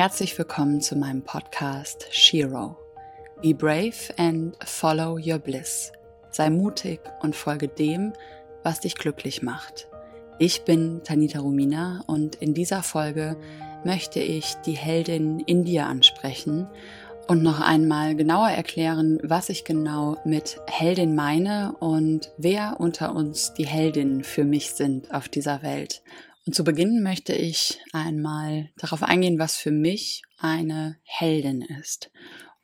Herzlich willkommen zu meinem Podcast Shiro. Be brave and follow your bliss. Sei mutig und folge dem, was dich glücklich macht. Ich bin Tanita Rumina und in dieser Folge möchte ich die Heldin in dir ansprechen und noch einmal genauer erklären, was ich genau mit Heldin meine und wer unter uns die Heldinnen für mich sind auf dieser Welt. Zu Beginn möchte ich einmal darauf eingehen, was für mich eine Heldin ist.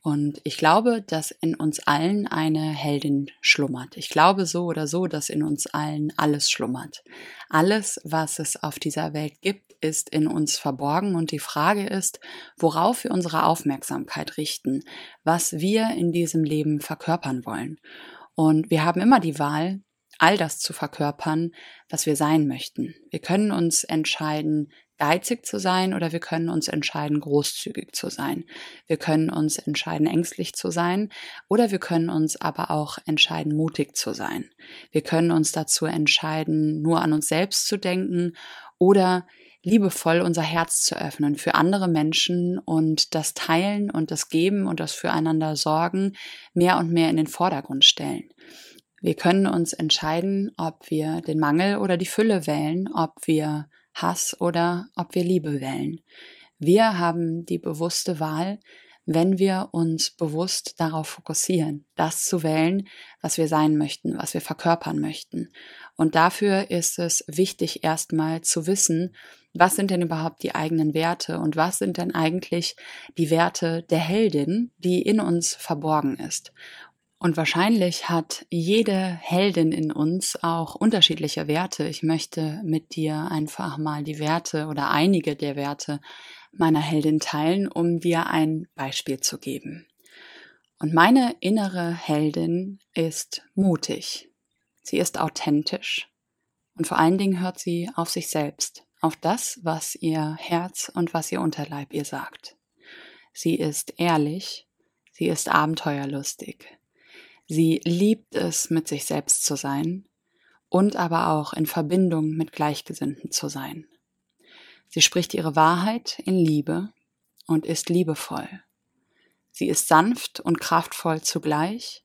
Und ich glaube, dass in uns allen eine Heldin schlummert. Ich glaube so oder so, dass in uns allen alles schlummert. Alles, was es auf dieser Welt gibt, ist in uns verborgen. Und die Frage ist, worauf wir unsere Aufmerksamkeit richten, was wir in diesem Leben verkörpern wollen. Und wir haben immer die Wahl, all das zu verkörpern, was wir sein möchten. Wir können uns entscheiden, geizig zu sein oder wir können uns entscheiden, großzügig zu sein. Wir können uns entscheiden, ängstlich zu sein oder wir können uns aber auch entscheiden, mutig zu sein. Wir können uns dazu entscheiden, nur an uns selbst zu denken oder liebevoll unser Herz zu öffnen für andere Menschen und das Teilen und das Geben und das Füreinander Sorgen mehr und mehr in den Vordergrund stellen. Wir können uns entscheiden, ob wir den Mangel oder die Fülle wählen, ob wir Hass oder ob wir Liebe wählen. Wir haben die bewusste Wahl, wenn wir uns bewusst darauf fokussieren, das zu wählen, was wir sein möchten, was wir verkörpern möchten. Und dafür ist es wichtig, erstmal zu wissen, was sind denn überhaupt die eigenen Werte und was sind denn eigentlich die Werte der Heldin, die in uns verborgen ist. Und wahrscheinlich hat jede Heldin in uns auch unterschiedliche Werte. Ich möchte mit dir einfach mal die Werte oder einige der Werte meiner Heldin teilen, um dir ein Beispiel zu geben. Und meine innere Heldin ist mutig. Sie ist authentisch. Und vor allen Dingen hört sie auf sich selbst, auf das, was ihr Herz und was ihr Unterleib ihr sagt. Sie ist ehrlich. Sie ist abenteuerlustig. Sie liebt es, mit sich selbst zu sein und aber auch in Verbindung mit Gleichgesinnten zu sein. Sie spricht ihre Wahrheit in Liebe und ist liebevoll. Sie ist sanft und kraftvoll zugleich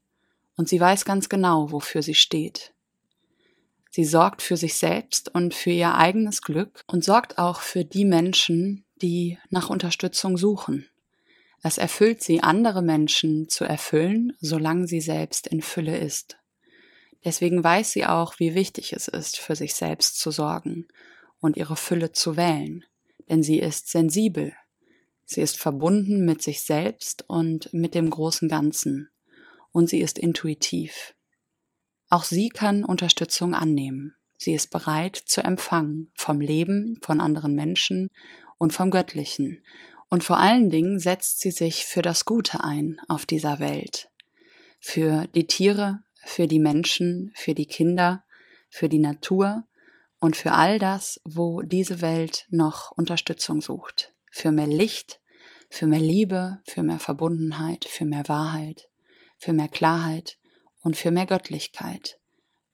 und sie weiß ganz genau, wofür sie steht. Sie sorgt für sich selbst und für ihr eigenes Glück und sorgt auch für die Menschen, die nach Unterstützung suchen. Es erfüllt sie, andere Menschen zu erfüllen, solange sie selbst in Fülle ist. Deswegen weiß sie auch, wie wichtig es ist, für sich selbst zu sorgen und ihre Fülle zu wählen, denn sie ist sensibel. Sie ist verbunden mit sich selbst und mit dem großen Ganzen, und sie ist intuitiv. Auch sie kann Unterstützung annehmen. Sie ist bereit zu empfangen vom Leben, von anderen Menschen und vom Göttlichen und vor allen Dingen setzt sie sich für das Gute ein auf dieser Welt. Für die Tiere, für die Menschen, für die Kinder, für die Natur und für all das, wo diese Welt noch Unterstützung sucht. Für mehr Licht, für mehr Liebe, für mehr Verbundenheit, für mehr Wahrheit, für mehr Klarheit und für mehr Göttlichkeit,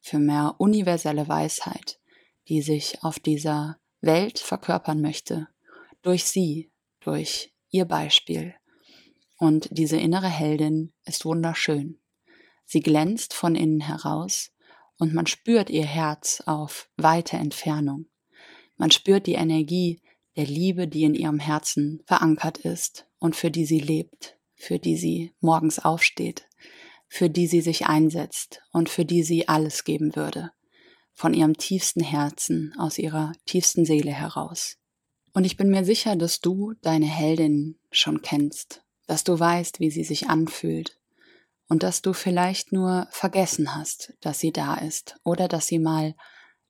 für mehr universelle Weisheit, die sich auf dieser Welt verkörpern möchte, durch sie, durch ihr Beispiel. Und diese innere Heldin ist wunderschön. Sie glänzt von innen heraus und man spürt ihr Herz auf weite Entfernung. Man spürt die Energie der Liebe, die in ihrem Herzen verankert ist und für die sie lebt, für die sie morgens aufsteht, für die sie sich einsetzt und für die sie alles geben würde, von ihrem tiefsten Herzen, aus ihrer tiefsten Seele heraus. Und ich bin mir sicher, dass du deine Heldin schon kennst, dass du weißt, wie sie sich anfühlt und dass du vielleicht nur vergessen hast, dass sie da ist oder dass sie mal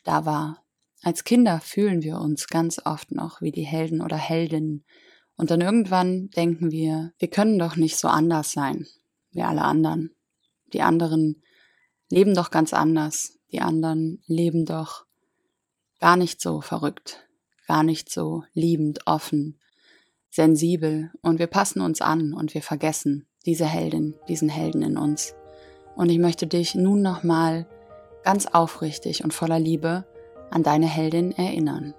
da war. Als Kinder fühlen wir uns ganz oft noch wie die Helden oder Heldinnen und dann irgendwann denken wir, wir können doch nicht so anders sein wie alle anderen. Die anderen leben doch ganz anders, die anderen leben doch gar nicht so verrückt gar nicht so liebend, offen, sensibel und wir passen uns an und wir vergessen diese Heldin, diesen Helden in uns. Und ich möchte dich nun nochmal ganz aufrichtig und voller Liebe an deine Heldin erinnern.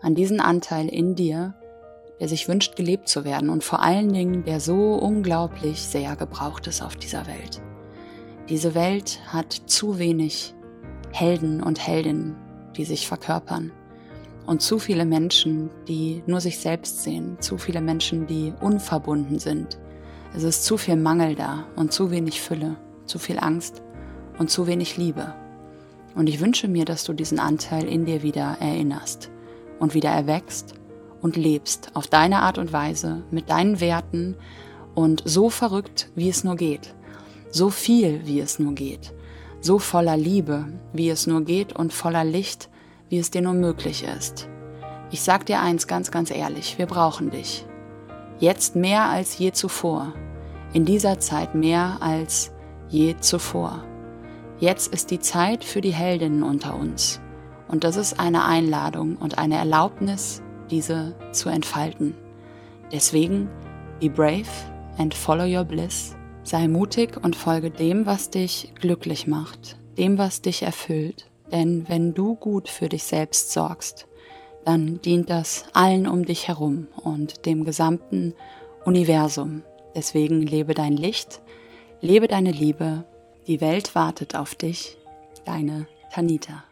An diesen Anteil in dir, der sich wünscht, gelebt zu werden und vor allen Dingen, der so unglaublich sehr gebraucht ist auf dieser Welt. Diese Welt hat zu wenig Helden und Heldinnen, die sich verkörpern. Und zu viele Menschen, die nur sich selbst sehen, zu viele Menschen, die unverbunden sind. Es ist zu viel Mangel da und zu wenig Fülle, zu viel Angst und zu wenig Liebe. Und ich wünsche mir, dass du diesen Anteil in dir wieder erinnerst und wieder erwächst und lebst auf deine Art und Weise mit deinen Werten und so verrückt, wie es nur geht, so viel, wie es nur geht, so voller Liebe, wie es nur geht und voller Licht, wie es dir nur möglich ist. Ich sag dir eins ganz, ganz ehrlich, wir brauchen dich. Jetzt mehr als je zuvor. In dieser Zeit mehr als je zuvor. Jetzt ist die Zeit für die Heldinnen unter uns. Und das ist eine Einladung und eine Erlaubnis, diese zu entfalten. Deswegen, be brave and follow your bliss. Sei mutig und folge dem, was dich glücklich macht, dem, was dich erfüllt. Denn wenn du gut für dich selbst sorgst, dann dient das allen um dich herum und dem gesamten Universum. Deswegen lebe dein Licht, lebe deine Liebe die Welt wartet auf dich, deine Tanita.